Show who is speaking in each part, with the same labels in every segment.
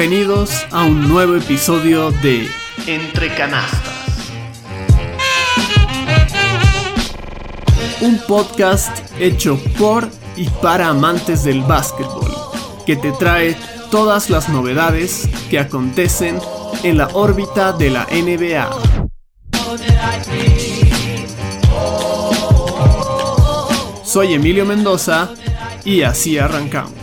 Speaker 1: Bienvenidos a un nuevo episodio de Entre Canastas. Un podcast hecho por y para amantes del básquetbol, que te trae todas las novedades que acontecen en la órbita de la NBA. Soy Emilio Mendoza y así arrancamos.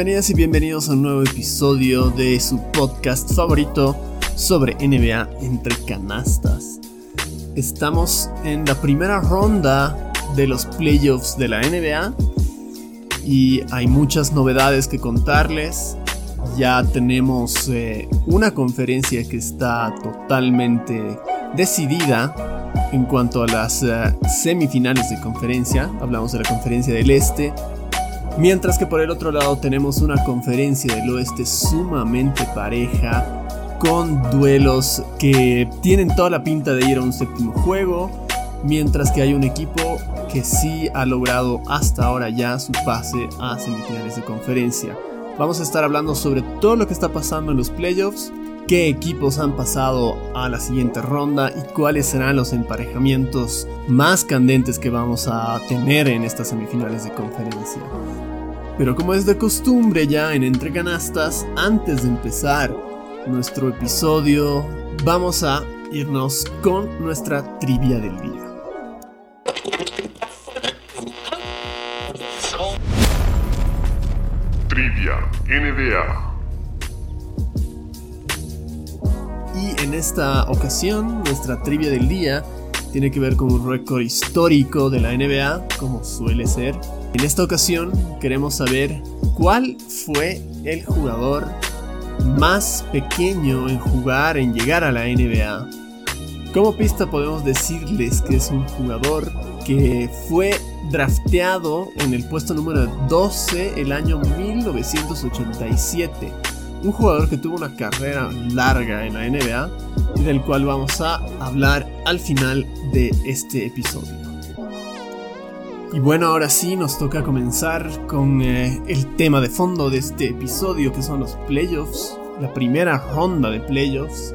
Speaker 1: Bienvenidas y bienvenidos a un nuevo episodio de su podcast favorito sobre NBA entre canastas. Estamos en la primera ronda de los playoffs de la NBA y hay muchas novedades que contarles. Ya tenemos eh, una conferencia que está totalmente decidida en cuanto a las eh, semifinales de conferencia. Hablamos de la conferencia del Este Mientras que por el otro lado tenemos una conferencia del oeste sumamente pareja, con duelos que tienen toda la pinta de ir a un séptimo juego, mientras que hay un equipo que sí ha logrado hasta ahora ya su pase a semifinales de conferencia. Vamos a estar hablando sobre todo lo que está pasando en los playoffs, qué equipos han pasado a la siguiente ronda y cuáles serán los emparejamientos más candentes que vamos a tener en estas semifinales de conferencia. Pero como es de costumbre ya en Entre Canastas, antes de empezar nuestro episodio, vamos a irnos con nuestra trivia del día.
Speaker 2: Trivia NBA.
Speaker 1: Y en esta ocasión, nuestra trivia del día tiene que ver con un récord histórico de la NBA, como suele ser en esta ocasión queremos saber cuál fue el jugador más pequeño en jugar, en llegar a la NBA. Como pista podemos decirles que es un jugador que fue drafteado en el puesto número 12 el año 1987. Un jugador que tuvo una carrera larga en la NBA y del cual vamos a hablar al final de este episodio. Y bueno, ahora sí nos toca comenzar con eh, el tema de fondo de este episodio, que son los playoffs, la primera ronda de playoffs.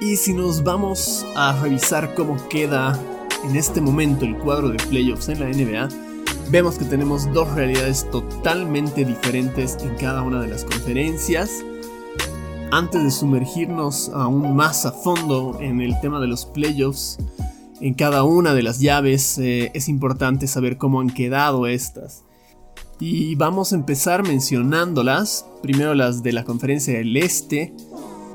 Speaker 1: Y si nos vamos a revisar cómo queda en este momento el cuadro de playoffs en la NBA, vemos que tenemos dos realidades totalmente diferentes en cada una de las conferencias. Antes de sumergirnos aún más a fondo en el tema de los playoffs, en cada una de las llaves eh, es importante saber cómo han quedado estas. Y vamos a empezar mencionándolas. Primero las de la conferencia del Este.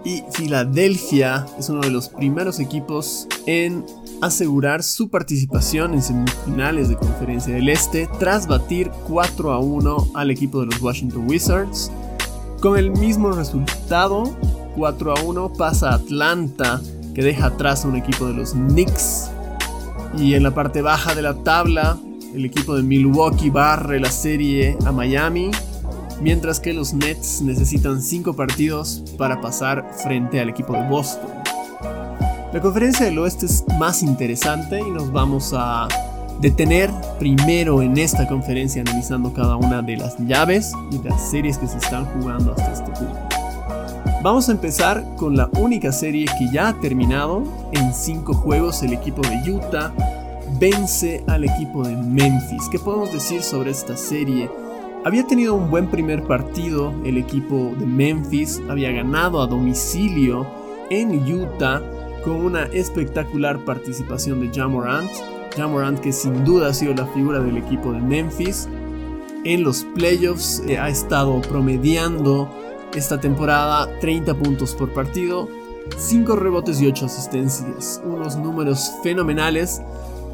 Speaker 1: Y Filadelfia es uno de los primeros equipos en asegurar su participación en semifinales de conferencia del Este tras batir 4 a 1 al equipo de los Washington Wizards. Con el mismo resultado, 4 a 1 pasa Atlanta que deja atrás a un equipo de los Knicks. Y en la parte baja de la tabla, el equipo de Milwaukee barre la serie a Miami, mientras que los Nets necesitan 5 partidos para pasar frente al equipo de Boston. La conferencia del oeste es más interesante y nos vamos a detener primero en esta conferencia analizando cada una de las llaves y las series que se están jugando hasta este punto. Vamos a empezar con la única serie que ya ha terminado. En 5 juegos el equipo de Utah vence al equipo de Memphis. ¿Qué podemos decir sobre esta serie? Había tenido un buen primer partido el equipo de Memphis, había ganado a domicilio en Utah con una espectacular participación de Jamorant. Jamorant que sin duda ha sido la figura del equipo de Memphis. En los playoffs eh, ha estado promediando esta temporada 30 puntos por partido, 5 rebotes y 8 asistencias. Unos números fenomenales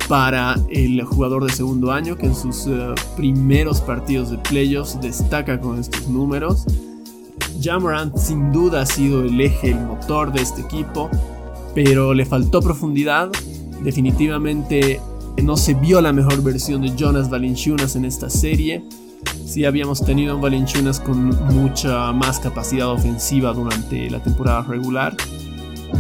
Speaker 1: para el jugador de segundo año que en sus eh, primeros partidos de playoffs destaca con estos números. Jamorant sin duda ha sido el eje, el motor de este equipo, pero le faltó profundidad. Definitivamente no se vio la mejor versión de Jonas Valanciunas en esta serie. Sí habíamos tenido a un Valanciunas con mucha más capacidad ofensiva durante la temporada regular.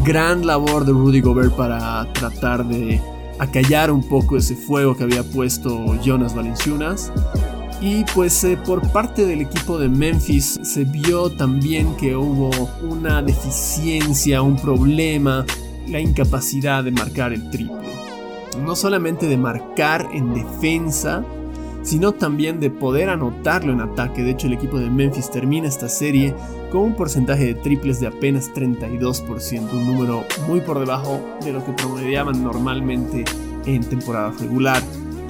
Speaker 1: Gran labor de Rudy Gobert para tratar de acallar un poco ese fuego que había puesto Jonas Valanciunas. Y pues eh, por parte del equipo de Memphis se vio también que hubo una deficiencia, un problema, la incapacidad de marcar el triple. No solamente de marcar en defensa, sino también de poder anotarlo en ataque. De hecho, el equipo de Memphis termina esta serie con un porcentaje de triples de apenas 32%, un número muy por debajo de lo que promediaban normalmente en temporada regular.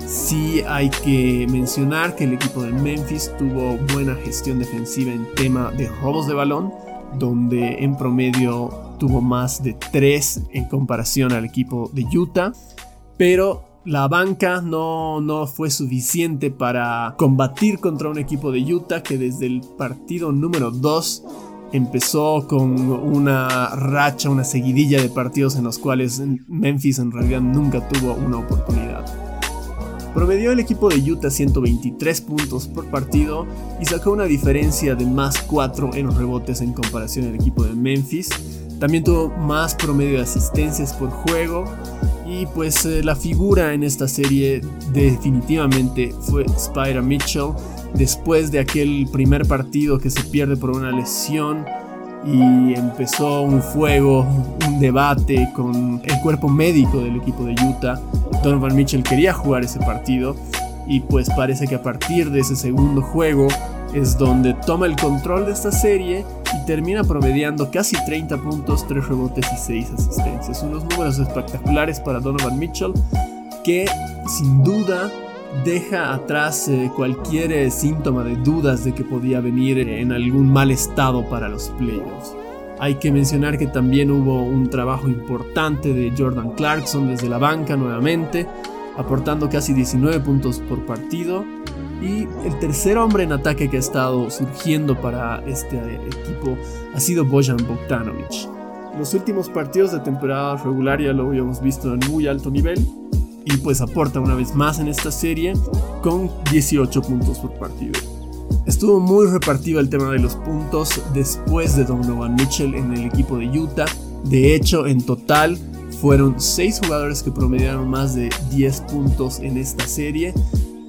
Speaker 1: Sí hay que mencionar que el equipo de Memphis tuvo buena gestión defensiva en tema de robos de balón, donde en promedio tuvo más de 3 en comparación al equipo de Utah, pero la banca no, no fue suficiente para combatir contra un equipo de Utah que desde el partido número 2 empezó con una racha, una seguidilla de partidos en los cuales Memphis en realidad nunca tuvo una oportunidad. Promedió el equipo de Utah 123 puntos por partido y sacó una diferencia de más 4 en los rebotes en comparación al equipo de Memphis. También tuvo más promedio de asistencias por juego y pues eh, la figura en esta serie definitivamente fue Spyra Mitchell después de aquel primer partido que se pierde por una lesión y empezó un fuego, un debate con el cuerpo médico del equipo de Utah. Donovan Mitchell quería jugar ese partido y pues parece que a partir de ese segundo juego es donde toma el control de esta serie y termina promediando casi 30 puntos, 3 rebotes y 6 asistencias. Unos números espectaculares para Donovan Mitchell que sin duda deja atrás eh, cualquier eh, síntoma de dudas de que podía venir en algún mal estado para los playoffs. Hay que mencionar que también hubo un trabajo importante de Jordan Clarkson desde la banca nuevamente, aportando casi 19 puntos por partido. Y el tercer hombre en ataque que ha estado surgiendo para este equipo ha sido Bojan Bogdanovic. Los últimos partidos de temporada regular ya lo habíamos visto en muy alto nivel, y pues aporta una vez más en esta serie con 18 puntos por partido. Estuvo muy repartido el tema de los puntos después de Donovan Mitchell en el equipo de Utah. De hecho, en total fueron 6 jugadores que promediaron más de 10 puntos en esta serie.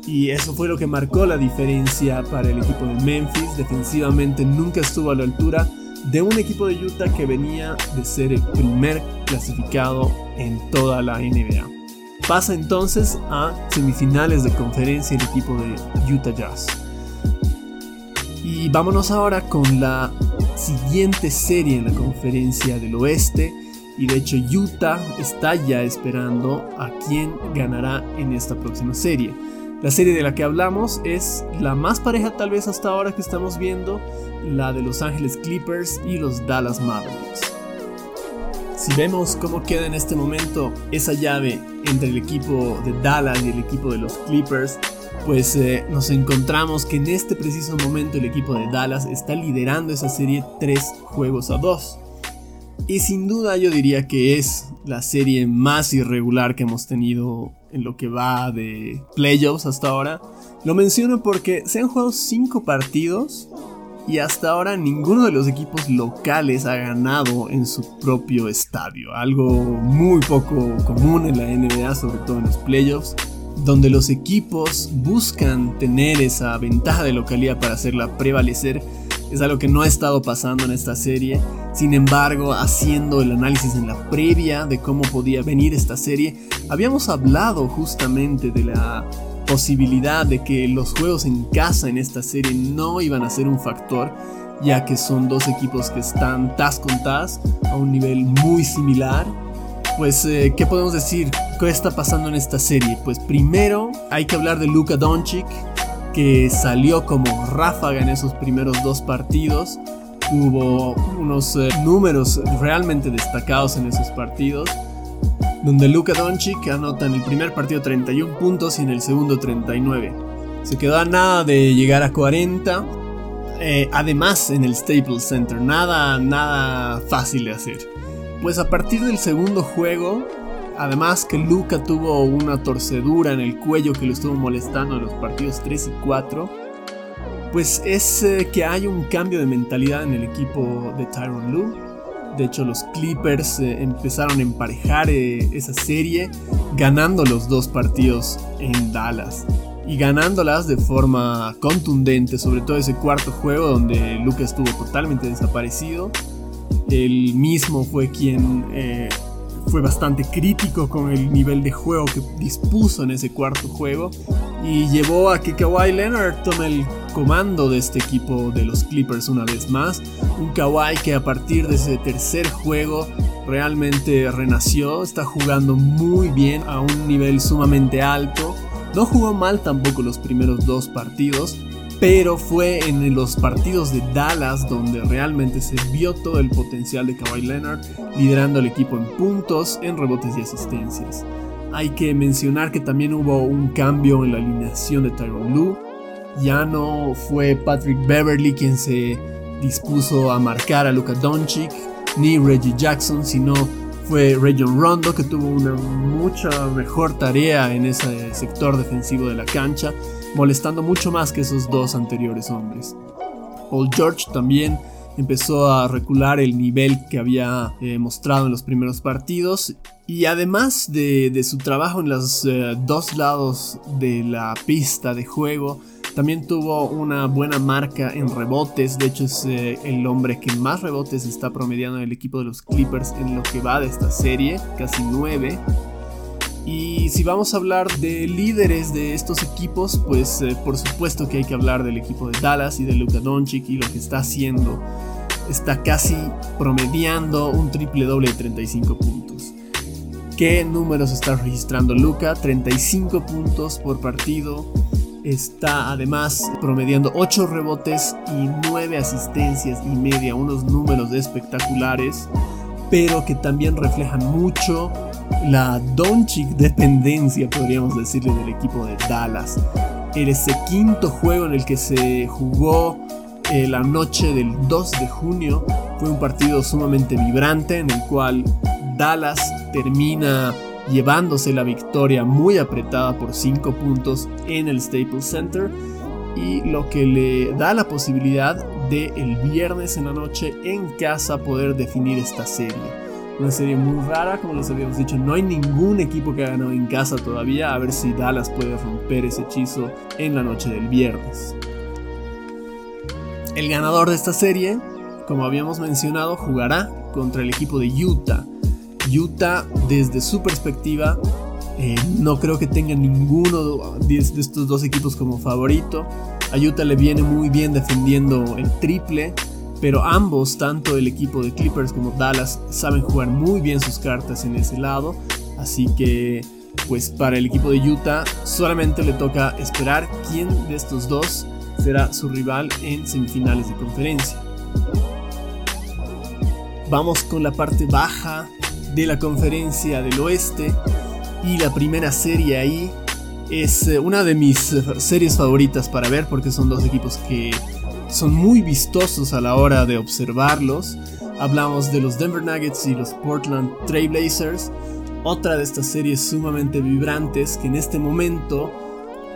Speaker 1: Y eso fue lo que marcó la diferencia para el equipo de Memphis. Defensivamente nunca estuvo a la altura de un equipo de Utah que venía de ser el primer clasificado en toda la NBA. Pasa entonces a semifinales de conferencia el equipo de Utah Jazz. Y vámonos ahora con la siguiente serie en la conferencia del oeste. Y de hecho Utah está ya esperando a quién ganará en esta próxima serie. La serie de la que hablamos es la más pareja tal vez hasta ahora que estamos viendo, la de Los Ángeles Clippers y los Dallas Mavericks. Si vemos cómo queda en este momento esa llave entre el equipo de Dallas y el equipo de los Clippers, pues eh, nos encontramos que en este preciso momento el equipo de Dallas está liderando esa serie 3 juegos a 2. Y sin duda yo diría que es la serie más irregular que hemos tenido en lo que va de playoffs hasta ahora. Lo menciono porque se han jugado 5 partidos y hasta ahora ninguno de los equipos locales ha ganado en su propio estadio, algo muy poco común en la NBA, sobre todo en los playoffs, donde los equipos buscan tener esa ventaja de localidad para hacerla prevalecer. Es algo que no ha estado pasando en esta serie. Sin embargo, haciendo el análisis en la previa de cómo podía venir esta serie, habíamos hablado justamente de la posibilidad de que los juegos en casa en esta serie no iban a ser un factor, ya que son dos equipos que están tas con tas a un nivel muy similar. Pues, eh, ¿qué podemos decir? ¿Qué está pasando en esta serie? Pues primero hay que hablar de Luka Doncic, que salió como ráfaga en esos primeros dos partidos. Hubo unos eh, números realmente destacados en esos partidos donde Luka Doncic anota en el primer partido 31 puntos y en el segundo 39. Se quedó a nada de llegar a 40, eh, además en el Staples Center, nada, nada fácil de hacer. Pues a partir del segundo juego, además que Luca tuvo una torcedura en el cuello que lo estuvo molestando en los partidos 3 y 4, pues es eh, que hay un cambio de mentalidad en el equipo de Tyron Lue. De hecho, los Clippers eh, empezaron a emparejar esa serie, ganando los dos partidos en Dallas y ganándolas de forma contundente, sobre todo ese cuarto juego donde Luca estuvo totalmente desaparecido. Él mismo fue quien eh, fue bastante crítico con el nivel de juego que dispuso en ese cuarto juego y llevó a que Kawhi Leonard tome el comando de este equipo de los Clippers una vez más. Un Kawhi que a partir de ese tercer juego realmente renació, está jugando muy bien a un nivel sumamente alto no jugó mal tampoco los primeros dos partidos, pero fue en los partidos de Dallas donde realmente se vio todo el potencial de Kawhi Leonard, liderando al equipo en puntos, en rebotes y asistencias. Hay que mencionar que también hubo un cambio en la alineación de Tyron Lue. Ya no fue Patrick Beverly quien se dispuso a marcar a Luka Doncic, ni Reggie Jackson, sino fue Rayon Rondo que tuvo una mucha mejor tarea en ese sector defensivo de la cancha, molestando mucho más que esos dos anteriores hombres. Paul George también empezó a recular el nivel que había eh, mostrado en los primeros partidos y además de, su trabajo en los eh, dos lados de la pista de juego, también tuvo una buena marca en rebotes, de hecho es eh, el hombre que más rebotes está promediando en el equipo de los Clippers en lo que va de esta serie, casi 9. Y si vamos a hablar de líderes de estos equipos, pues eh, por supuesto que hay que hablar del equipo de Dallas y de Luka Doncic y lo que está haciendo. Está casi promediando un triple doble de 35 puntos. ¿Qué números está registrando Luka? 35 puntos por partido, está además promediando 8 rebotes y 9 asistencias y media, unos números espectaculares, pero que también reflejan mucho la Doncic dependencia, podríamos decirle, del equipo de Dallas. En ese quinto juego en el que se jugó eh, la noche del 2 de junio fue un partido sumamente vibrante en el cual Dallas termina llevándose la victoria muy apretada por 5 puntos en el Staples Center y lo que le da la posibilidad de el viernes en la noche en casa poder definir esta serie. Una serie muy rara, como les habíamos dicho, no hay ningún equipo que ha ganado en casa todavía, a ver si Dallas puede romper ese hechizo en la noche del viernes. El ganador de esta serie, como habíamos mencionado, jugará contra el equipo de Utah Utah, desde su perspectiva, eh, no creo que tenga ninguno de estos dos equipos como favorito. A Utah le viene muy bien defendiendo el triple, pero ambos, tanto el equipo de Clippers como Dallas, saben jugar muy bien sus cartas en ese lado. Así que, pues para el equipo de Utah, solamente le toca esperar quién de estos dos será su rival en semifinales de conferencia. Vamos con la parte baja de la conferencia del oeste y la primera serie ahí es eh, una de mis eh, series favoritas para ver porque son dos equipos que son muy vistosos a la hora de observarlos. Hablamos de los Denver Nuggets y los Portland Trailblazers, otra de estas series sumamente vibrantes que en este momento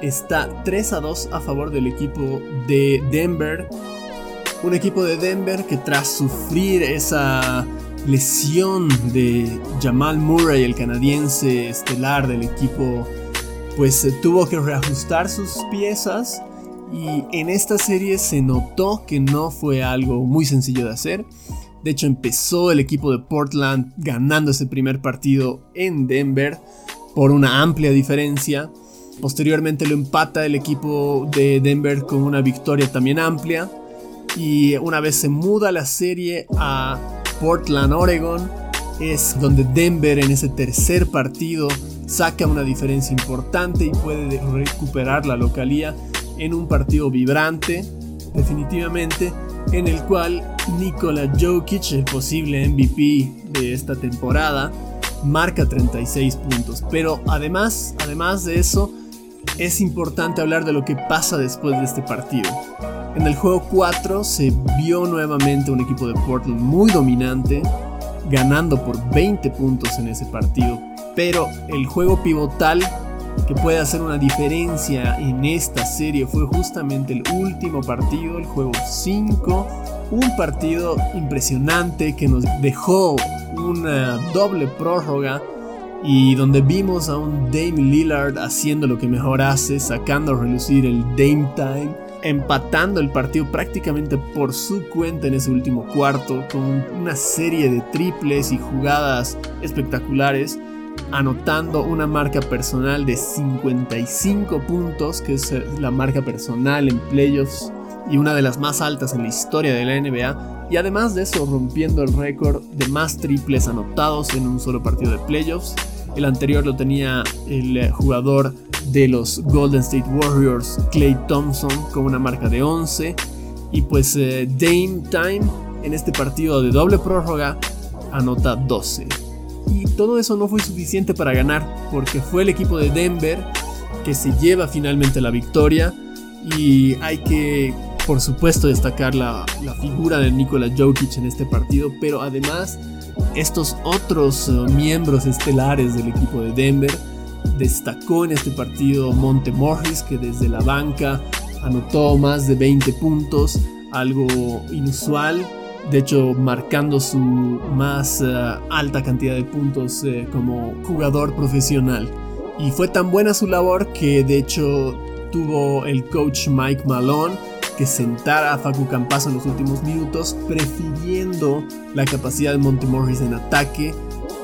Speaker 1: está 3 a 2 a favor del equipo de Denver. Un equipo de Denver que tras sufrir esa lesión de Jamal Murray, el canadiense estelar del equipo, pues tuvo que reajustar sus piezas y en esta serie se notó que no fue algo muy sencillo de hacer. De hecho empezó el equipo de Portland ganando ese primer partido en Denver por una amplia diferencia. Posteriormente lo empata el equipo de Denver con una victoria también amplia. Y una vez se muda la serie a Portland, Oregon, es donde Denver en ese tercer partido saca una diferencia importante y puede recuperar la localía en un partido vibrante, definitivamente, en el cual Nikola Jokic, el posible MVP de esta temporada, marca 36 puntos. Pero además, además de eso, es importante hablar de lo que pasa después de este partido. En el juego 4 se vio nuevamente un equipo de Portland muy dominante, ganando por 20 puntos en ese partido. Pero el juego pivotal que puede hacer una diferencia en esta serie fue justamente el último partido, el juego 5. Un partido impresionante que nos dejó una doble prórroga y donde vimos a un Dame Lillard haciendo lo que mejor hace, sacando a relucir el Dame Time, empatando el partido prácticamente por su cuenta en ese último cuarto, con una serie de triples y jugadas espectaculares, anotando una marca personal de 55 puntos, que es la marca personal en playoffs y una de las más altas en la historia de la NBA, y además de eso rompiendo el récord de más triples anotados en un solo partido de playoffs. El anterior lo tenía el eh, jugador de los Golden State Warriors, Clay Thompson, con una marca de 11. Y pues eh, Dame Time en este partido de doble prórroga anota 12. Y todo eso no fue suficiente para ganar, porque fue el equipo de Denver que se lleva finalmente la victoria. Y hay que por supuesto destacar la, figura de Nikola Jokic en este partido, pero además estos otros eh, miembros estelares del equipo de Denver. Destacó en este partido Monte Morris, que desde la banca anotó más de 20 puntos, algo inusual, de hecho marcando su más eh, alta cantidad de puntos eh, como jugador profesional. Y fue tan buena su labor que de hecho tuvo el coach Mike Malone que sentara a Facu Campazo en los últimos minutos, prefiriendo la capacidad de Montemorris en ataque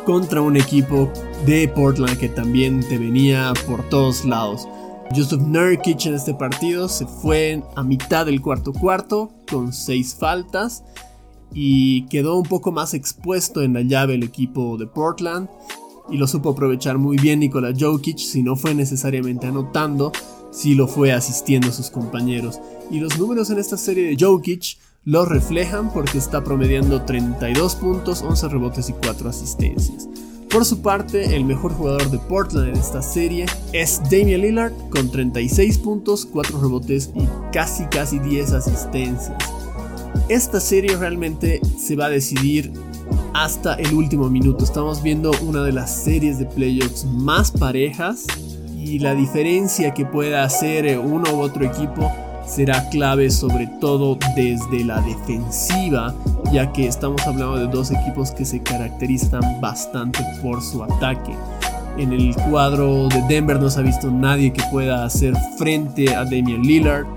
Speaker 1: contra un equipo de Portland que también te venía por todos lados. Joseph Nurkic en este partido se fue a mitad del cuarto cuarto con seis faltas y quedó un poco más expuesto en la llave el equipo de Portland y lo supo aprovechar muy bien Nikola Jokic si no fue necesariamente anotando sí lo fue asistiendo a sus compañeros. Y los números en esta serie de Jokic lo reflejan porque está promediando 32 puntos, 11 rebotes y 4 asistencias. Por su parte, el mejor jugador de Portland en esta serie es Damian Lillard con 36 puntos, 4 rebotes y casi casi 10 asistencias. Esta serie realmente se va a decidir hasta el último minuto. Estamos viendo una de las series de playoffs más parejas y la diferencia que pueda hacer eh, uno u otro equipo será clave sobre todo desde la defensiva, ya que estamos hablando de dos equipos que se caracterizan bastante por su ataque. En el cuadro de Denver no se ha visto nadie que pueda hacer frente a Damian Lillard.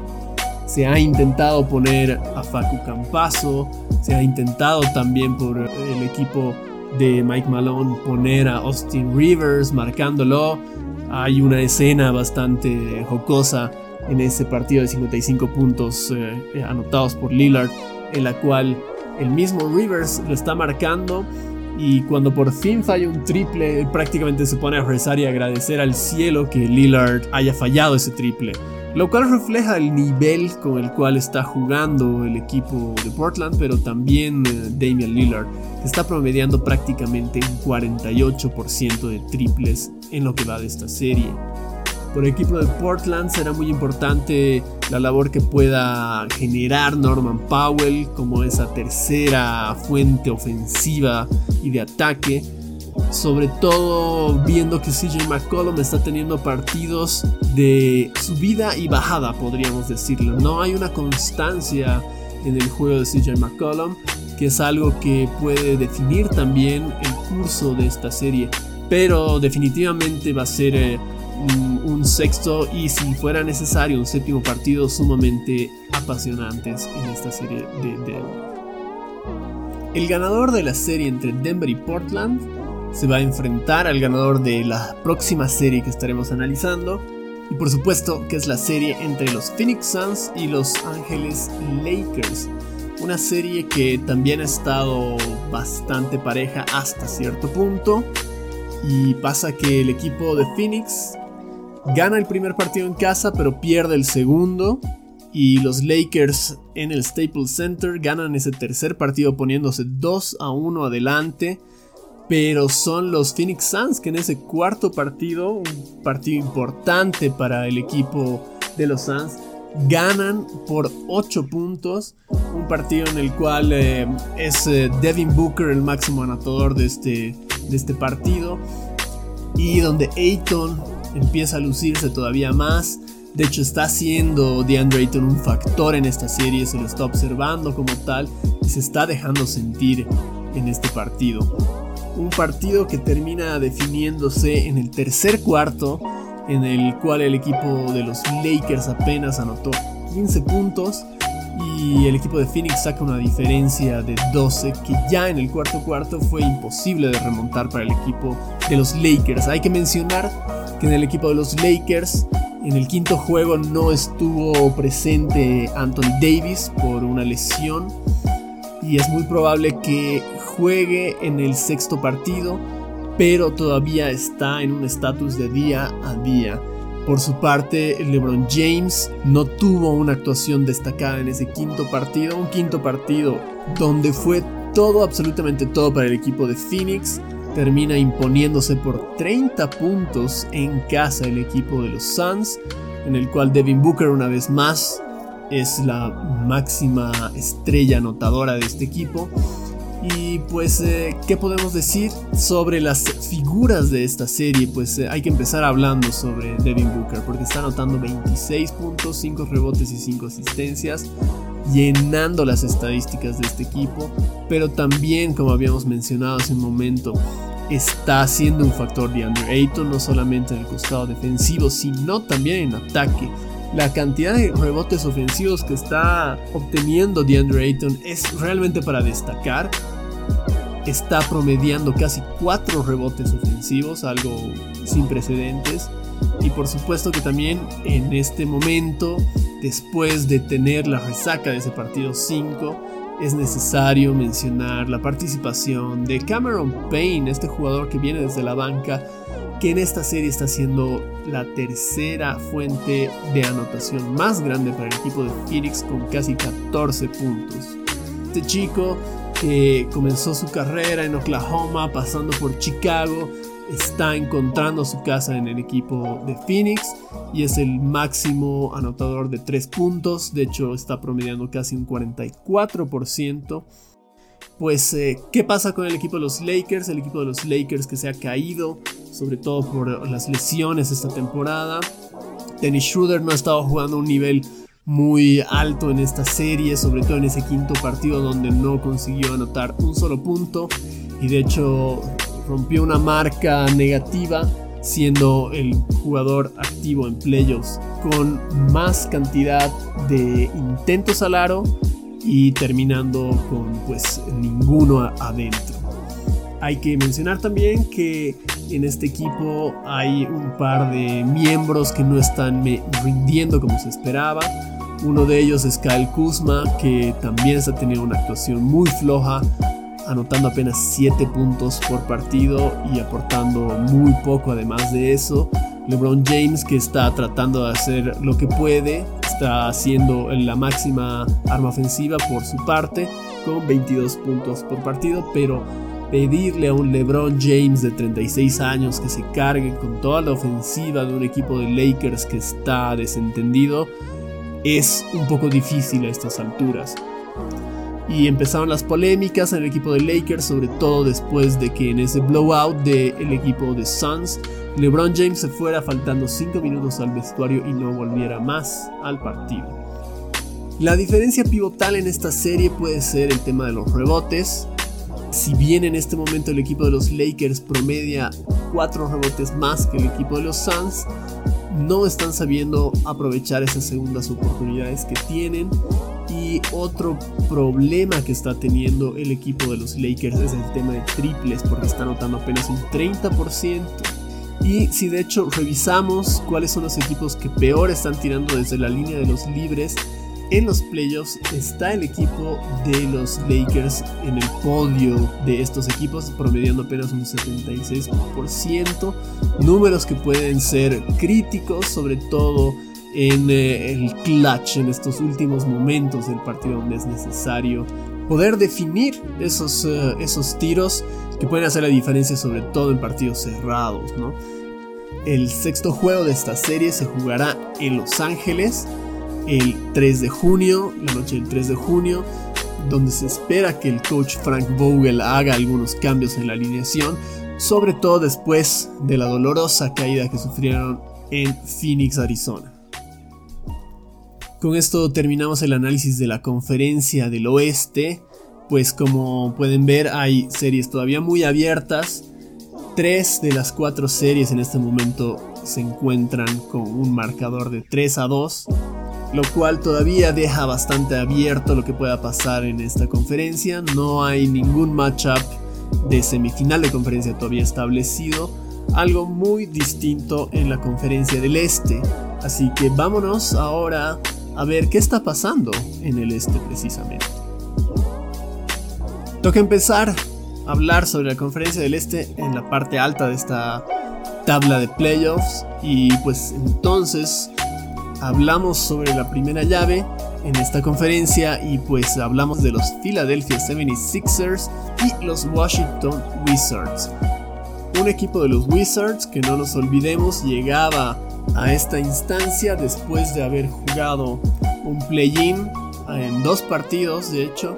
Speaker 1: Se ha intentado poner a Facu Campazo, se ha intentado también por el equipo de Mike Malone poner a Austin Rivers marcándolo, hay una escena bastante jocosa en ese partido de 55 puntos eh, anotados por Lillard, en la cual el mismo Rivers lo está marcando y cuando por fin falla un triple, prácticamente se pone a rezar y agradecer al cielo que Lillard haya fallado ese triple. Lo cual refleja el nivel con el cual está jugando el equipo de Portland, pero también eh, Damian Lillard, está promediando prácticamente un 48% de triples en lo que va de esta serie. Por el equipo de Portland será muy importante la labor que pueda generar Norman Powell como esa tercera fuente ofensiva y de ataque. Sobre todo viendo que CJ McCollum está teniendo partidos de subida y bajada, podríamos decirlo. No hay una constancia en el juego de CJ McCollum, que es algo que puede definir también el curso de esta serie pero definitivamente va a ser eh, un, sexto y si fuera necesario un séptimo partido sumamente apasionantes en esta serie de Denver. El ganador de la serie entre Denver y Portland se va a enfrentar al ganador de la próxima serie que estaremos analizando. Y por supuesto que es la serie entre los Phoenix Suns y los Ángeles Lakers. Una serie que también ha estado bastante pareja hasta cierto punto. Y pasa que el equipo de Phoenix gana el primer partido en casa, pero pierde el segundo. Y los Lakers en el Staples Center ganan ese tercer partido poniéndose 2 a 1 adelante. Pero son los Phoenix Suns que en ese cuarto partido, un partido importante para el equipo de los Suns, ganan por 8 puntos. Un partido en el cual eh, es eh, Devin Booker el máximo anotador de este, de este partido. Y donde Ayton empieza a lucirse todavía más. De hecho, está siendo DeAndre Ayton un factor en esta serie, se lo está observando como tal y se está dejando sentir en este partido. Un partido que termina definiéndose en el tercer cuarto, en el cual el equipo de los Lakers apenas anotó 15 puntos y el equipo de Phoenix saca una diferencia de 12 que ya en el cuarto cuarto fue imposible de remontar para el equipo de los Lakers. Hay que mencionar que en el equipo de los Lakers en el quinto juego no estuvo presente Anthony Davis por una lesión y es muy probable que juegue en el sexto partido, pero todavía está en un estatus de día a día. Por su parte, LeBron James no tuvo una actuación destacada en ese quinto partido, un quinto partido donde fue todo, absolutamente todo para el equipo de Phoenix. Termina imponiéndose por 30 puntos en casa el equipo de los Suns, en el cual Devin Booker una vez más es la máxima estrella anotadora de este equipo. Y pues, eh, ¿qué podemos decir sobre las figuras de esta serie? Pues eh, hay que empezar hablando sobre Devin Booker, porque está anotando 26 puntos, 5 rebotes y 5 asistencias, llenando las estadísticas de este equipo, pero también, como habíamos mencionado hace un momento, está siendo un factor de Andrew Ayton, no solamente en el costado defensivo, sino también en ataque la cantidad de rebotes ofensivos que está obteniendo DeAndre Ayton es realmente para destacar. Está promediando casi 4 rebotes ofensivos, algo sin precedentes. Y por supuesto que también en este momento, después de tener la resaca de ese partido 5, es necesario mencionar la participación de Cameron Payne, este jugador que viene desde la banca que en esta serie está siendo la tercera fuente de anotación más grande para el equipo de Phoenix con casi 14 puntos. Este chico que comenzó su carrera en Oklahoma pasando por Chicago está encontrando su casa en el equipo de Phoenix y es el máximo anotador de 3 puntos, de hecho está promediando casi un 44% pues, eh, ¿qué pasa con el equipo de los Lakers? El equipo de los Lakers que se ha caído, sobre todo por las lesiones esta temporada. Dennis Schroeder no ha estado jugando un nivel muy alto en esta serie, sobre todo en ese quinto partido donde no consiguió anotar un solo punto y de hecho rompió una marca negativa siendo el jugador activo en playoffs con más cantidad de intentos al aro y terminando con pues ninguno adentro. Hay que mencionar también que en este equipo hay un par de miembros que no están rindiendo como se esperaba. Uno de ellos es Kyle Kuzma, que también ha tenido una actuación muy floja, anotando apenas 7 puntos por partido y aportando muy poco además de eso. LeBron James que está tratando de hacer lo que puede, está haciendo la máxima arma ofensiva por su parte con 22 puntos por partido, pero pedirle a un LeBron James de 36 años que se cargue con toda la ofensiva de un equipo de Lakers que está desentendido es un poco difícil a estas alturas. Y empezaron las polémicas en el equipo de Lakers, sobre todo después de que en ese blowout del equipo de Suns LeBron James se fuera faltando 5 minutos al vestuario y no volviera más al partido. La diferencia pivotal en esta serie puede ser el tema de los rebotes. Si bien en este momento el equipo de los Lakers promedia 4 rebotes más que el equipo de los Suns, no están sabiendo aprovechar esas segundas oportunidades que tienen. Y otro problema que está teniendo el equipo de los Lakers es el tema de triples, porque está anotando apenas un 30%. Y si de hecho revisamos cuáles son los equipos que peor están tirando desde la línea de los libres, en los playoffs está el equipo de los Lakers en el podio de estos equipos, promediando apenas un 76%. Números que pueden ser críticos, sobre todo en eh, el clutch, en estos últimos momentos del partido donde es necesario poder definir esos, eh, esos tiros que pueden hacer la diferencia sobre todo en partidos cerrados. El sexto juego de esta serie se jugará en Los Ángeles el 3 de junio, la noche del 3 de junio, donde se espera que el coach Frank Vogel haga algunos cambios en la alineación, sobre todo después de la dolorosa caída que sufrieron en Phoenix, Arizona. Con esto terminamos el análisis de la conferencia del oeste, pues como pueden ver hay series todavía muy abiertas. Tres de las cuatro series en este momento se encuentran con un marcador de 3 a 2 lo cual todavía deja bastante abierto lo que pueda pasar en esta conferencia. No hay ningún matchup de semifinal de conferencia todavía establecido, algo muy distinto en la conferencia del este. Así que vámonos ahora a ver qué está pasando en el este precisamente. Toca empezar a hablar sobre la conferencia del este en la parte alta de esta tabla de playoffs y pues entonces hablamos sobre la primera llave en esta conferencia y pues hablamos de los Philadelphia 76ers y los Washington Wizards. Un equipo de los Wizards que no nos olvidemos llegaba a esta instancia después de haber jugado un play-in en dos partidos de hecho.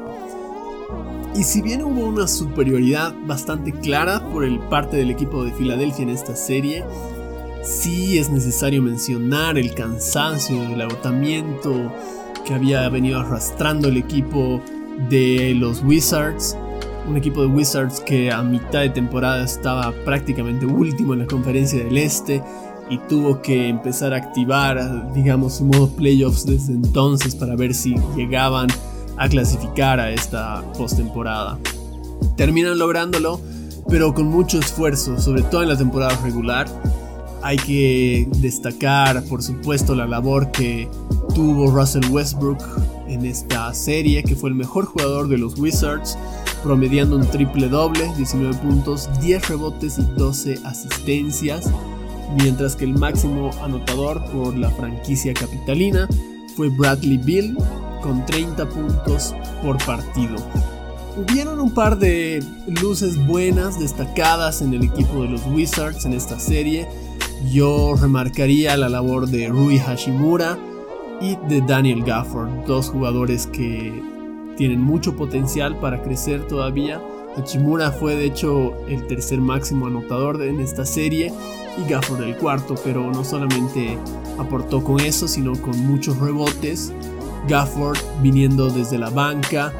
Speaker 1: Y si bien hubo una superioridad bastante clara por el parte del equipo de Filadelfia en esta serie, sí es necesario mencionar el cansancio, el agotamiento que había venido arrastrando el equipo de los Wizards. Un equipo de Wizards que a mitad de temporada estaba prácticamente último en la conferencia del Este y tuvo que empezar a activar, digamos, su modo playoffs desde entonces para ver si llegaban a clasificar a esta postemporada. Terminan lográndolo, pero con mucho esfuerzo, sobre todo en la temporada regular hay que destacar, por supuesto, la labor que tuvo Russell Westbrook en esta serie, que fue el mejor jugador de los Wizards, promediando un triple doble, 19 puntos, 10 rebotes y 12 asistencias, mientras que el máximo anotador por la franquicia capitalina fue Bradley Bill, con 30 puntos por partido. Hubieron un par de luces buenas destacadas en el equipo de los Wizards en esta serie, yo remarcaría la labor de Rui Hashimura y de Daniel Gafford, dos jugadores que tienen mucho potencial para crecer todavía. Hashimura fue de hecho el tercer máximo anotador en esta serie y Gafford el cuarto, pero no solamente aportó con eso, sino con muchos rebotes. Gafford viniendo desde la banca,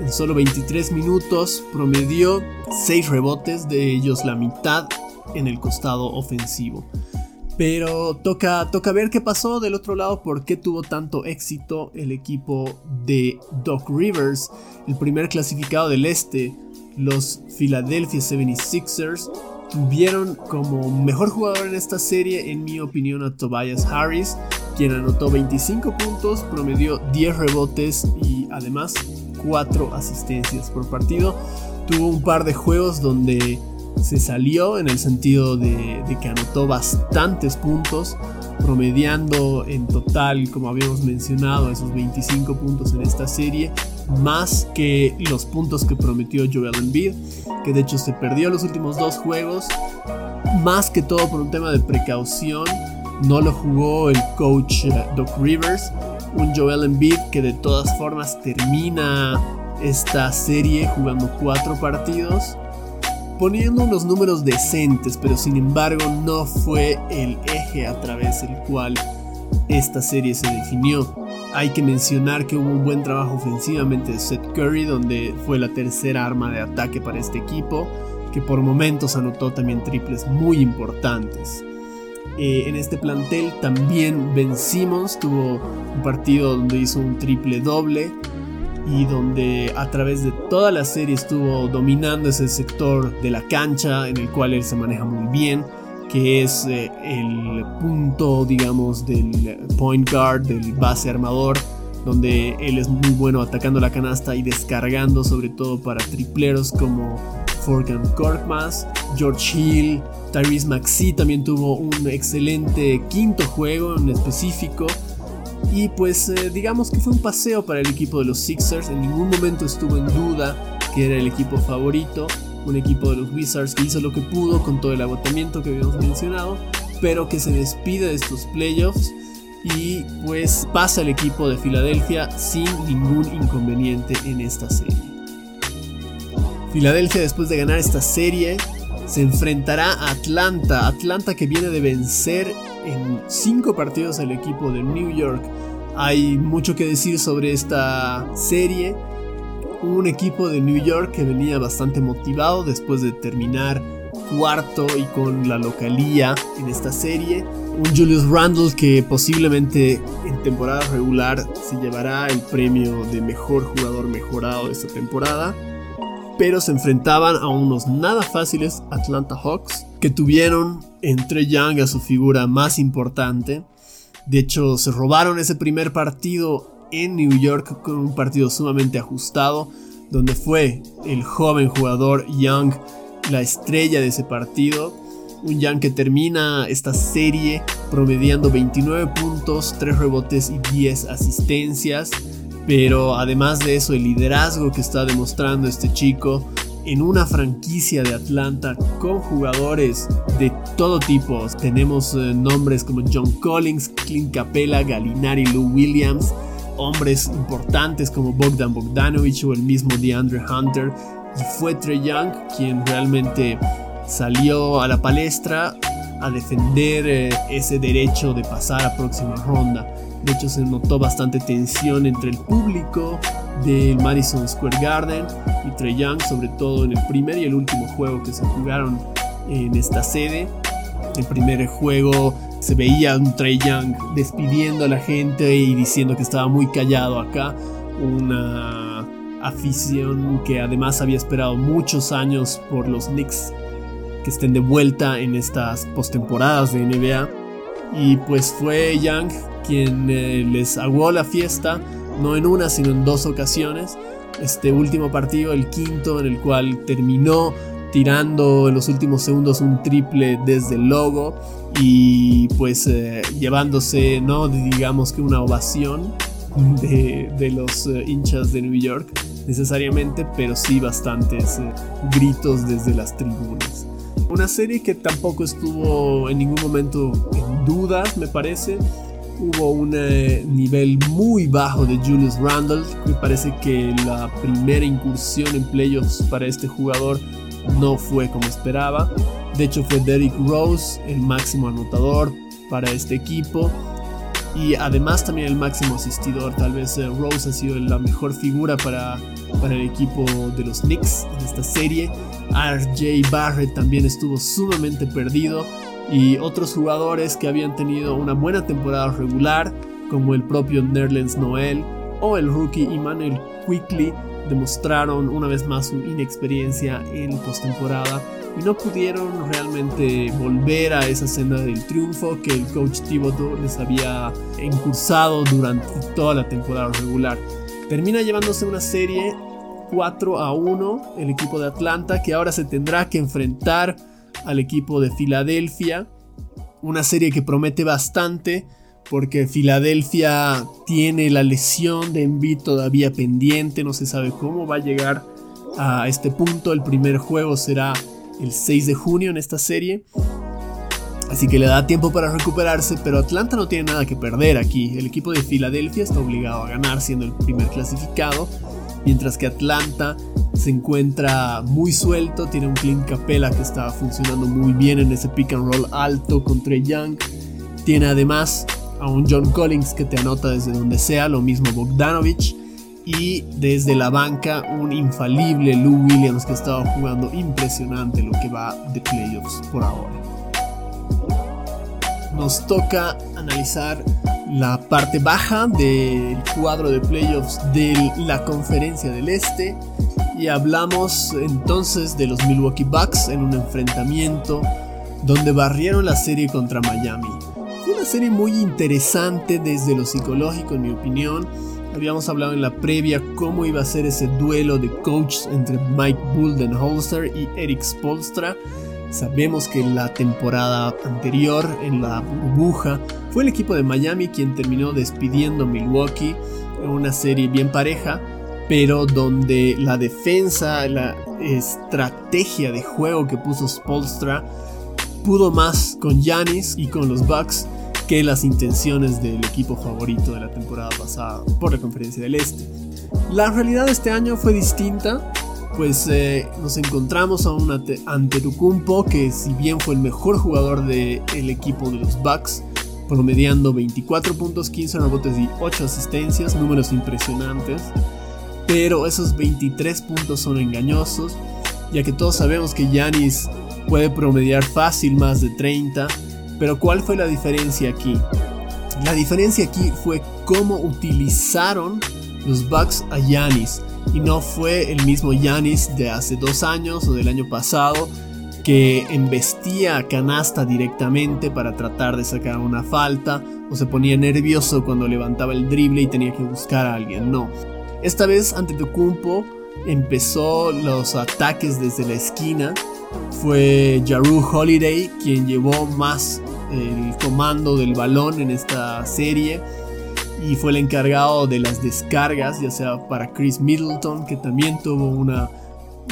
Speaker 1: en solo 23 minutos promedió 6 rebotes, de ellos la mitad en el costado ofensivo. Pero toca, toca ver qué pasó del otro lado, por qué tuvo tanto éxito el equipo de Doc Rivers, el primer clasificado del este, los Philadelphia 76ers, tuvieron como mejor jugador en esta serie, en mi opinión, a Tobias Harris, quien anotó 25 puntos, promedió 10 rebotes y además 4 asistencias por partido. Tuvo un par de juegos donde se salió en el sentido de, que anotó bastantes puntos, promediando en total, como habíamos mencionado, esos 25 puntos en esta serie, más que los puntos que prometió Joel Embiid, que de hecho se perdió los últimos dos juegos, más que todo por un tema de precaución, no lo jugó el coach eh, Doc Rivers, un Joel Embiid que de todas formas termina esta serie jugando cuatro partidos poniendo unos números decentes, pero sin embargo no fue el eje a través del cual esta serie se definió. Hay que mencionar que hubo un buen trabajo ofensivamente de Seth Curry, donde fue la tercera arma de ataque para este equipo, que por momentos anotó también triples muy importantes. Eh, en este plantel también Ben Simmons tuvo un partido donde hizo un triple doble, y donde a través de toda la serie estuvo dominando ese sector de la cancha en el cual él se maneja muy bien, que es eh, el punto, digamos, del point guard, del base armador, donde él es muy bueno atacando la canasta y descargando sobre todo para tripleros como Forgan Korkmaz, George Hill, Tyrese Maxey también tuvo un excelente quinto juego en específico. Y pues eh, digamos que fue un paseo para el equipo de los Sixers, en ningún momento estuvo en duda que era el equipo favorito, un equipo de los Wizards que hizo lo que pudo con todo el agotamiento que habíamos mencionado, pero que se despide de estos playoffs y pues pasa el equipo de Filadelfia sin ningún inconveniente en esta serie. Filadelfia después de ganar esta serie se enfrentará a Atlanta, Atlanta que viene de vencer en cinco partidos al equipo de New York. Hay mucho que decir sobre esta serie. Un equipo de New York que venía bastante motivado después de terminar cuarto y con la localía en esta serie. Un Julius Randle que posiblemente en temporada regular se llevará el premio de mejor jugador mejorado de esta temporada pero se enfrentaban a unos nada fáciles Atlanta Hawks que tuvieron entre Young a su figura más importante. De hecho, se robaron ese primer partido en New York con un partido sumamente ajustado, donde fue el joven jugador Young la estrella de ese partido. Un Young que termina esta serie promediando 29 puntos, 3 rebotes y 10 asistencias pero además de eso, el liderazgo que está demostrando este chico en una franquicia de Atlanta con jugadores de todo tipo. Tenemos eh, nombres como John Collins, Clint Capella, Galinari, Lou Williams, hombres importantes como Bogdan Bogdanovich o el mismo DeAndre Hunter. Y fue Trey Young quien realmente salió a la palestra a defender eh, ese derecho de pasar a próxima ronda. De hecho, se notó bastante tensión entre el público del Madison Square Garden y Trey Young, sobre todo en el primer y el último juego que se jugaron en esta sede. El primer juego se veía un Trey Young despidiendo a la gente y diciendo que estaba muy callado acá. Una afición que además había esperado muchos años por los Knicks que estén de vuelta en estas postemporadas de NBA. Y pues fue Young quien eh, les aguó la fiesta, no en una, sino en dos ocasiones. Este último partido, el quinto, en el cual terminó tirando en los últimos segundos un triple desde el logo y pues eh, llevándose, no digamos que una ovación de, los eh, hinchas de New York necesariamente, pero sí bastantes gritos desde las tribunas. Una serie que tampoco estuvo en ningún momento en dudas, me parece hubo un eh, nivel muy bajo de Julius Randle. Me parece que la primera incursión en playoffs para este jugador no fue como esperaba. De hecho fue Derrick Rose el máximo anotador para este equipo. Y además también el máximo asistidor. Tal vez eh, Rose ha sido la mejor figura para, para el equipo de los Knicks en esta serie. RJ Barrett también estuvo sumamente perdido y otros jugadores que habían tenido una buena temporada regular, como el propio Nerlens Noel o el rookie Emmanuel Quickly, demostraron una vez más su inexperiencia en postemporada y no pudieron realmente volver a esa senda del triunfo que el coach Thibodeau les había incursado durante toda la temporada regular. Termina llevándose una serie 4 a 1 el equipo de Atlanta que ahora se tendrá que enfrentar al equipo de Filadelfia. Una serie que promete bastante porque Filadelfia tiene la lesión de Embiid todavía pendiente, no se sabe cómo va a llegar a este punto. El primer juego será el 6 de junio en esta serie. Así que le da tiempo para recuperarse, pero Atlanta no tiene nada que perder aquí. El equipo de Filadelfia está obligado a ganar siendo el primer clasificado, mientras que Atlanta se encuentra muy suelto, tiene un Clint Capella que está funcionando muy bien en ese pick and roll alto con Trey Young. Tiene además a un John Collins que te anota desde donde sea, lo mismo Bogdanovich. Y desde la banca un infalible Lou Williams que estaba jugando impresionante lo que va de playoffs por ahora. Nos toca analizar la parte baja del cuadro de playoffs de la conferencia del Este y hablamos entonces de los Milwaukee Bucks en un enfrentamiento donde barrieron la serie contra Miami. Una serie muy interesante desde lo psicológico en mi opinión. Habíamos hablado en la previa cómo iba a ser ese duelo de coaches entre Mike Buldenholzer y Eric Spolstra. Sabemos que la temporada anterior, en la burbuja, fue el equipo de Miami quien terminó despidiendo a Milwaukee en una serie bien pareja pero donde la defensa, la estrategia de juego que puso Spolstra pudo más con Yanis y con los Bucks que las intenciones del equipo favorito de la temporada pasada por la conferencia del Este. La realidad de este año fue distinta, pues eh, nos encontramos a un ante Tucumpo que si bien fue el mejor jugador del equipo de los Bucks, promediando 24 puntos, 15 rebotes y 8 asistencias, números impresionantes, pero esos 23 puntos son engañosos, ya que todos sabemos que Yanis puede promediar fácil más de 30, pero ¿cuál fue la diferencia aquí? La diferencia aquí fue cómo utilizaron los Bucks a Yanis y no fue el mismo Yanis de hace dos años o del año pasado que embestía a canasta directamente para tratar de sacar una falta o se ponía nervioso cuando levantaba el drible y tenía que buscar a alguien. No. Esta vez ante Tocumpo empezó los ataques desde la esquina. Fue Jaru Holiday quien llevó más el comando del balón en esta serie y fue el encargado de las descargas, ya sea para Chris Middleton, que también tuvo una,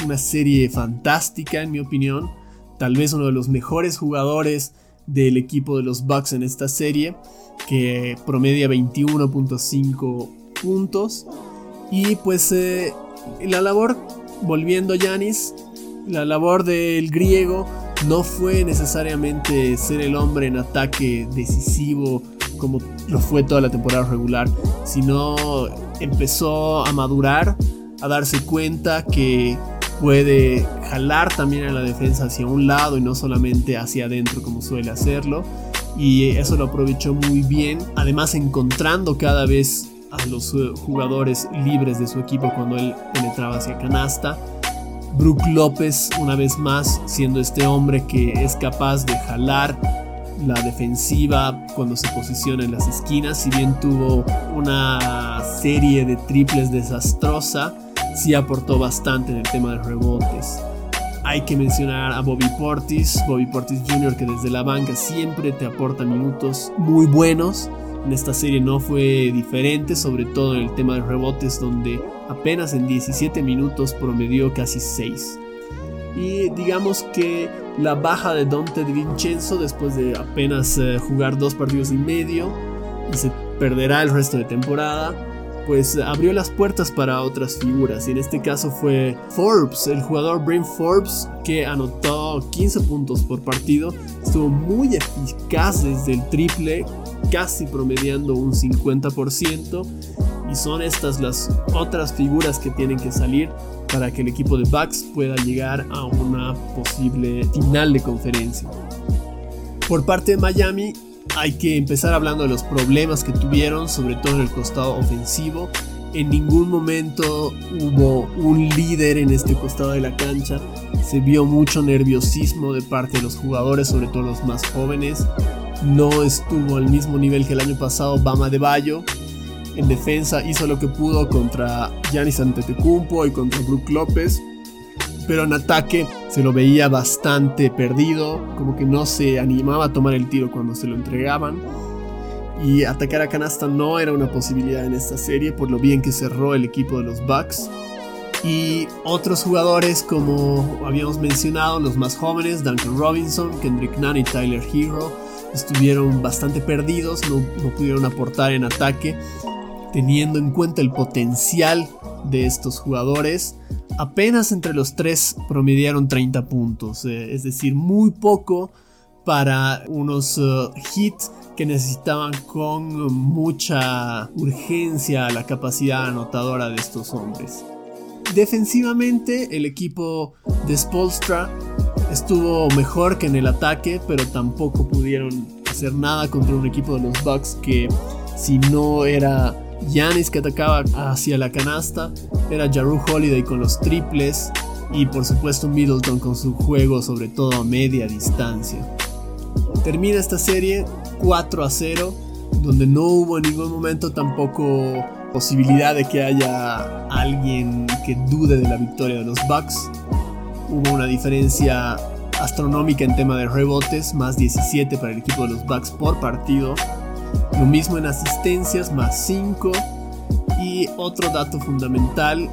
Speaker 1: una serie fantástica en mi opinión, tal vez uno de los mejores jugadores del equipo de los Bucks en esta serie, que promedia 21.5 puntos. Y pues eh, la labor, volviendo a Yanis, la labor del griego no fue necesariamente ser el hombre en ataque decisivo como lo fue toda la temporada regular, sino empezó a madurar, a darse cuenta que puede jalar también a la defensa hacia un lado y no solamente hacia adentro como suele hacerlo. Y eso lo aprovechó muy bien, además encontrando cada vez a los eh, jugadores libres de su equipo cuando él penetraba hacia canasta. Brook López, una vez más, siendo este hombre que es capaz de jalar la defensiva cuando se posiciona en las esquinas, si bien tuvo una serie de triples desastrosa, sí aportó bastante en el tema de rebotes. Hay que mencionar a Bobby Portis, Bobby Portis Jr., que desde la banca siempre te aporta minutos muy buenos. En esta serie no fue diferente, sobre todo en el tema de rebotes, donde apenas en 17 minutos promedió casi 6. Y digamos que la baja de Dante de Vincenzo después de apenas eh, jugar dos partidos y medio y se perderá el resto de temporada, pues abrió las puertas para otras figuras y en este caso fue Forbes, el jugador Brain Forbes que anotó 15 puntos por partido, estuvo muy eficaz desde el triple, casi promediando un 50% y son estas las otras figuras que tienen que salir para que el equipo de Bucks pueda llegar a una posible final de conferencia. Por parte de Miami, hay que empezar hablando de los problemas que tuvieron, sobre todo en el costado ofensivo. En ningún momento hubo un líder en este costado de la cancha. Se vio mucho nerviosismo de parte de los jugadores, sobre todo los más jóvenes. No estuvo al mismo nivel que el año pasado Bama de Bayo, en defensa hizo lo que pudo contra Giannis Antetokounmpo y contra Brook López. Pero en ataque se lo veía bastante perdido, como que no se animaba a tomar el tiro cuando se lo entregaban. Y atacar a canasta no era una posibilidad en esta serie por lo bien que cerró el equipo de los Bucks. Y otros jugadores como habíamos mencionado, los más jóvenes, Duncan Robinson, Kendrick Nunn y Tyler Hero, estuvieron bastante perdidos, no, no pudieron aportar en ataque teniendo en cuenta el potencial de estos jugadores, apenas entre los tres promediaron 30 puntos, eh, es decir, muy poco para unos uh, hits que necesitaban con mucha urgencia la capacidad anotadora de estos hombres. Defensivamente, el equipo de Spolstra estuvo mejor que en el ataque, pero tampoco pudieron hacer nada contra un equipo de los Bucks que si no era Yanis que atacaba hacia la canasta, era Jaru Holiday con los triples y por supuesto Middleton con su juego sobre todo a media distancia. Termina esta serie 4 a 0, donde no hubo en ningún momento tampoco posibilidad de que haya alguien que dude de la victoria de los Bucks. Hubo una diferencia astronómica en tema de rebotes, más 17 para el equipo de los Bucks por partido lo mismo en asistencias, más 5. Y otro dato fundamental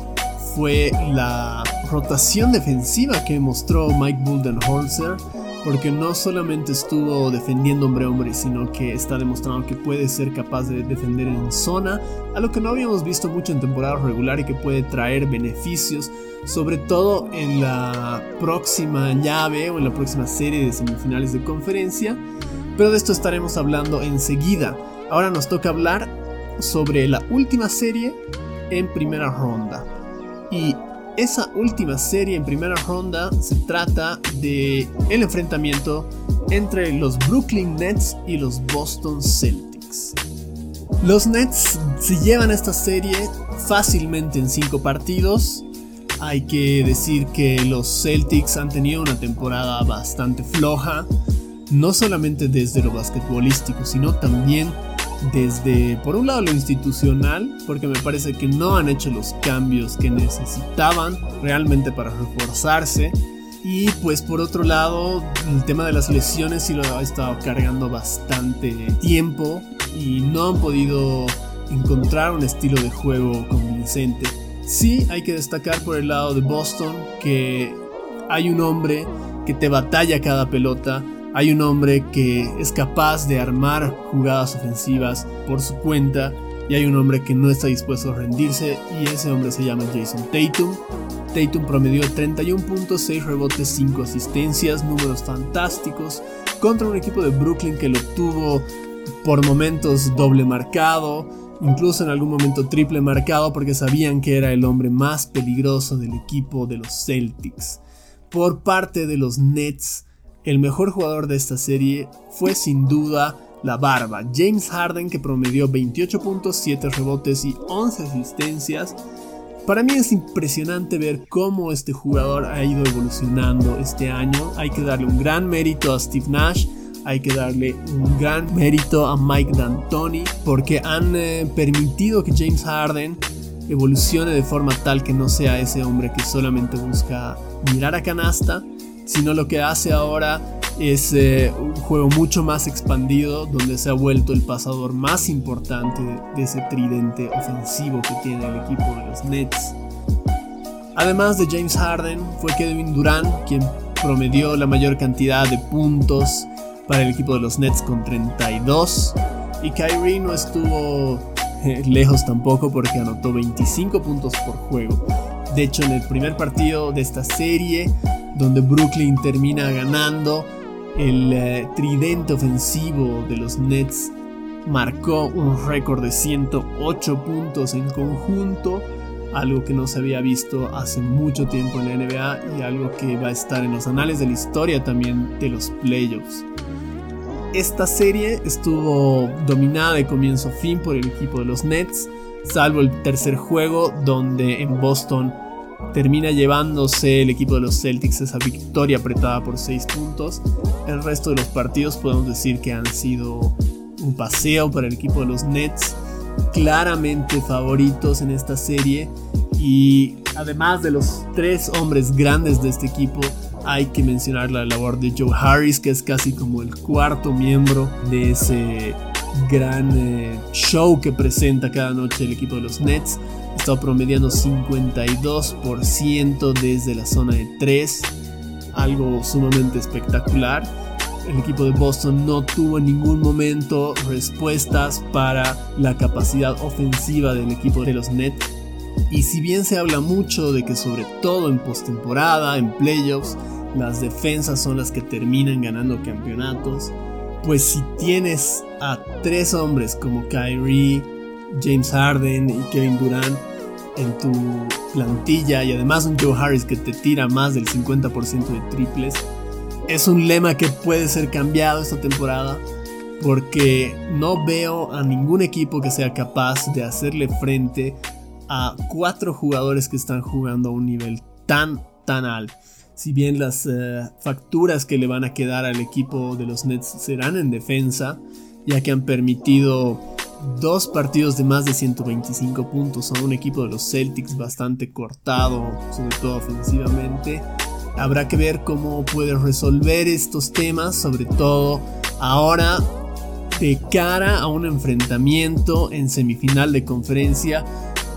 Speaker 1: fue la rotación defensiva que mostró Mike Buldenholzer, porque no solamente estuvo defendiendo hombre a hombre, sino que está demostrando que puede ser capaz de defender en zona, a lo que no habíamos visto mucho en temporada regular y que puede traer beneficios, sobre todo en la próxima llave o en la próxima serie de semifinales de conferencia, pero de esto estaremos hablando enseguida. Ahora nos toca hablar sobre la última serie en primera ronda. Y esa última serie en primera ronda se trata de el enfrentamiento entre los Brooklyn Nets y los Boston Celtics. Los Nets se llevan esta serie fácilmente en 5 partidos. Hay que decir que los Celtics han tenido una temporada bastante floja, no solamente desde lo basquetbolístico, sino también desde, por un lado, lo institucional, porque me parece que no han hecho los cambios que necesitaban realmente para reforzarse. Y pues por otro lado, el tema de las lesiones sí lo ha estado cargando bastante tiempo y no han podido encontrar un estilo de juego convincente. Sí hay que destacar por el lado de Boston que hay un hombre que te batalla cada pelota, hay un hombre que es capaz de armar jugadas ofensivas por su cuenta y hay un hombre que no está dispuesto a rendirse y ese hombre se llama Jason Tatum. Tatum promedió 31 puntos, 6 rebotes, 5 asistencias, números fantásticos contra un equipo de Brooklyn que lo tuvo por momentos doble marcado, incluso en algún momento triple marcado porque sabían que era el hombre más peligroso del equipo de los Celtics. Por parte de los Nets, el mejor jugador de esta serie fue sin duda la barba, James Harden que promedió 28 puntos, 7 rebotes y 11 asistencias. Para mí es impresionante ver cómo este jugador ha ido evolucionando este año. Hay que darle un gran mérito a Steve Nash, hay que darle un gran mérito a Mike D'Antoni porque han eh, permitido que James Harden evolucione de forma tal que no sea ese hombre que solamente busca mirar a canasta, sino lo que hace ahora es eh, un juego mucho más expandido donde se ha vuelto el pasador más importante de ese tridente ofensivo que tiene el equipo de los Nets. Además de James Harden, fue Kevin Durant quien promedió la mayor cantidad de puntos para el equipo de los Nets con 32 y Kyrie no estuvo eh, lejos tampoco porque anotó 25 puntos por juego. De hecho, en el primer partido de esta serie, donde Brooklyn termina ganando. El eh, tridente ofensivo de los Nets marcó un récord de 108 puntos en conjunto, algo que no se había visto hace mucho tiempo en la NBA y algo que va a estar en los anales de la historia también de los playoffs. Esta serie estuvo dominada de comienzo a fin por el equipo de los Nets, salvo el tercer juego donde en Boston termina llevándose el equipo de los Celtics esa victoria apretada por 6 puntos. El resto de los partidos podemos decir que han sido un paseo para el equipo de los Nets, claramente favoritos en esta serie y además de los tres hombres grandes de este equipo, hay que mencionar la labor de Joe Harris, que es casi como el cuarto miembro de ese gran eh, show que presenta cada noche el equipo de los Nets estado promediando 52% desde la zona de 3, algo sumamente espectacular. El equipo de Boston no tuvo en ningún momento respuestas para la capacidad ofensiva del equipo de los Nets. Y si bien se habla mucho de que sobre todo en postemporada, en playoffs, las defensas son las que terminan ganando campeonatos, pues si tienes a tres hombres como Kyrie, James Harden y Kevin Durant en tu plantilla y además un Joe Harris que te tira más del 50% de triples, es un lema que puede ser cambiado esta temporada porque no veo a ningún equipo que sea capaz de hacerle frente a cuatro jugadores que están jugando a un nivel tan, tan alto. Si bien las eh, facturas que le van a quedar al equipo de los Nets serán en defensa, ya que han permitido dos partidos de más de 125 puntos a un equipo de los Celtics bastante cortado, sobre todo ofensivamente. Habrá que ver cómo puede resolver estos temas, sobre todo ahora de cara a un enfrentamiento en semifinal de conferencia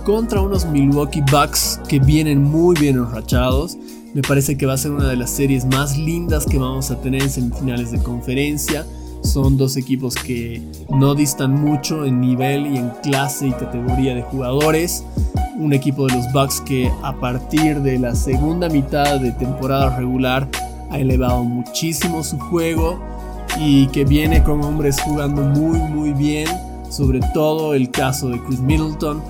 Speaker 1: contra unos Milwaukee Bucks que vienen muy bien enrachados. Me parece que va a ser una de las series más lindas que vamos a tener en semifinales de conferencia. Son dos equipos que no distan mucho en nivel y en clase y categoría de jugadores. Un equipo de los Bucks que a partir de la segunda mitad de temporada regular ha elevado muchísimo su juego y que viene con hombres jugando muy muy bien, sobre todo el caso de Chris Middleton,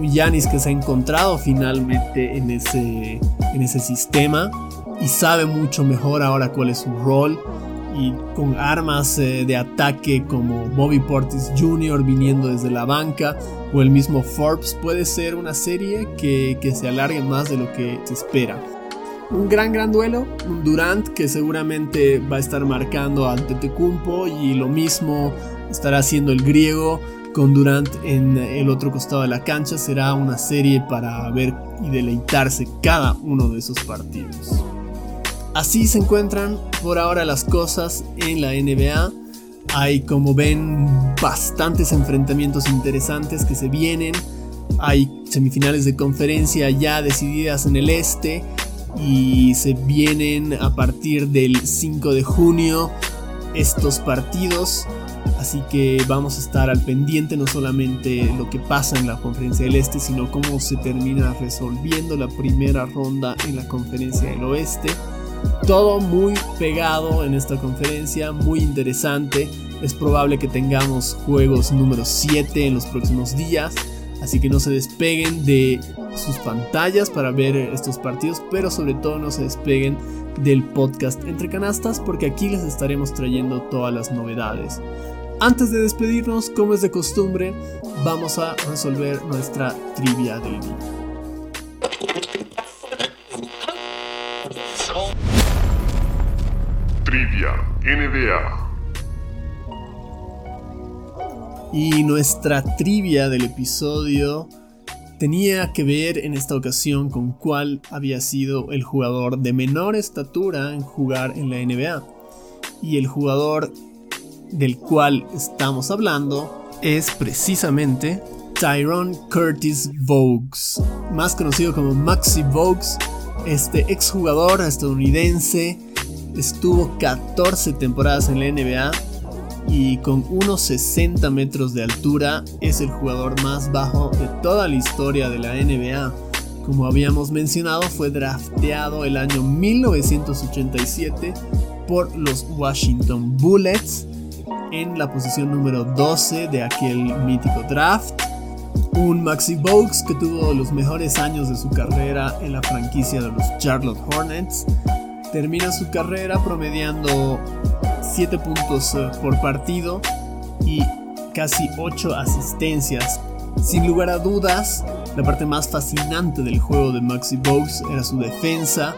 Speaker 1: Yanis que se ha encontrado finalmente en ese, en ese sistema y sabe mucho mejor ahora cuál es su rol y con armas eh, de ataque como Bobby Portis Jr. viniendo desde la banca o el mismo Forbes puede ser una serie que, que se alargue más de lo que se espera un gran gran duelo, un Durant que seguramente va a estar marcando al Tetecumpo y lo mismo estará haciendo el griego con Durant en el otro costado de la cancha. Será una serie para ver y deleitarse cada uno de esos partidos. Así se encuentran por ahora las cosas en la NBA. Hay como ven bastantes enfrentamientos interesantes que se vienen. Hay semifinales de conferencia ya decididas en el este y se vienen a partir del 5 de junio estos partidos. Así que vamos a estar al pendiente no solamente lo que pasa en la conferencia del este, sino cómo se termina resolviendo la primera ronda en la conferencia del oeste. Todo muy pegado en esta conferencia, muy interesante. Es probable que tengamos juegos número 7 en los próximos días. Así que no se despeguen de sus pantallas para ver estos partidos, pero sobre todo no se despeguen del podcast Entre Canastas porque aquí les estaremos trayendo todas las novedades. Antes de despedirnos, como es de costumbre, vamos a resolver nuestra trivia del día.
Speaker 2: Trivia NBA.
Speaker 1: Y nuestra trivia del episodio tenía que ver en esta ocasión con cuál había sido el jugador de menor estatura en jugar en la NBA. Y el jugador del cual estamos hablando es precisamente Tyrone Curtis Vogts, más conocido como Maxi Vogts. Este exjugador estadounidense estuvo 14 temporadas en la NBA y con unos 60 metros de altura es el jugador más bajo de toda la historia de la NBA. Como habíamos mencionado, fue drafteado el año 1987 por los Washington Bullets en la posición número 12 de aquel mítico draft. Un Maxi Bogues que tuvo los mejores años de su carrera en la franquicia de los Charlotte Hornets. Termina su carrera promediando 7 puntos eh, por partido y casi 8 asistencias. Sin lugar a dudas, la parte más fascinante del juego de Maxi Bogues era su defensa.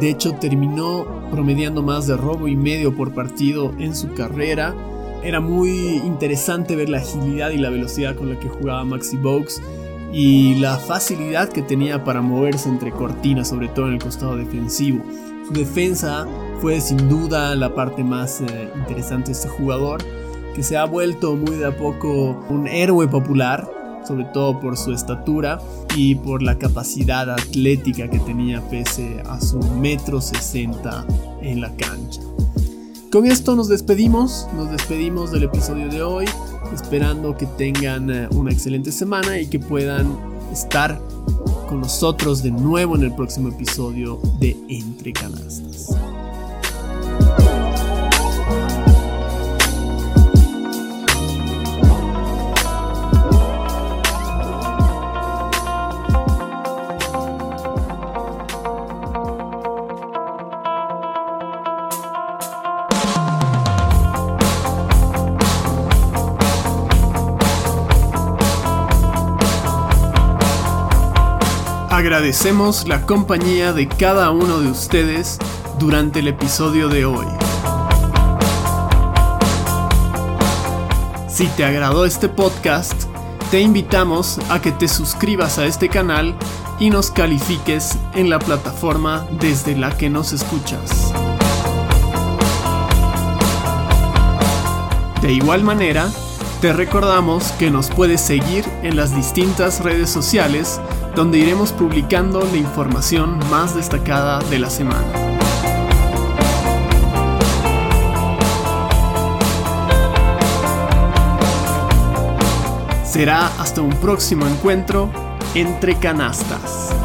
Speaker 1: De hecho, terminó promediando más de robo y medio por partido en su carrera. Era muy interesante ver la agilidad y la velocidad con la que jugaba Maxi Bogues y la facilidad que tenía para moverse entre cortinas, sobre todo en el costado defensivo. Su defensa fue sin duda la parte más eh, interesante de este jugador, que se ha vuelto muy de a poco un héroe popular, sobre todo por su estatura y por la capacidad atlética que tenía pese a su metro 60 en la cancha. Con esto nos despedimos, nos despedimos del episodio de hoy, esperando que tengan eh, una excelente semana y que puedan estar con nosotros de nuevo en el próximo episodio de Entre Canastas. Agradecemos la compañía de cada uno de ustedes durante el episodio de hoy. Si te agradó este podcast, te invitamos a que te suscribas a este canal y nos califiques en la plataforma desde la que nos escuchas. De igual manera, te recordamos que nos puedes seguir en las distintas redes sociales donde iremos publicando la información más destacada de la semana. Será hasta un próximo encuentro entre canastas.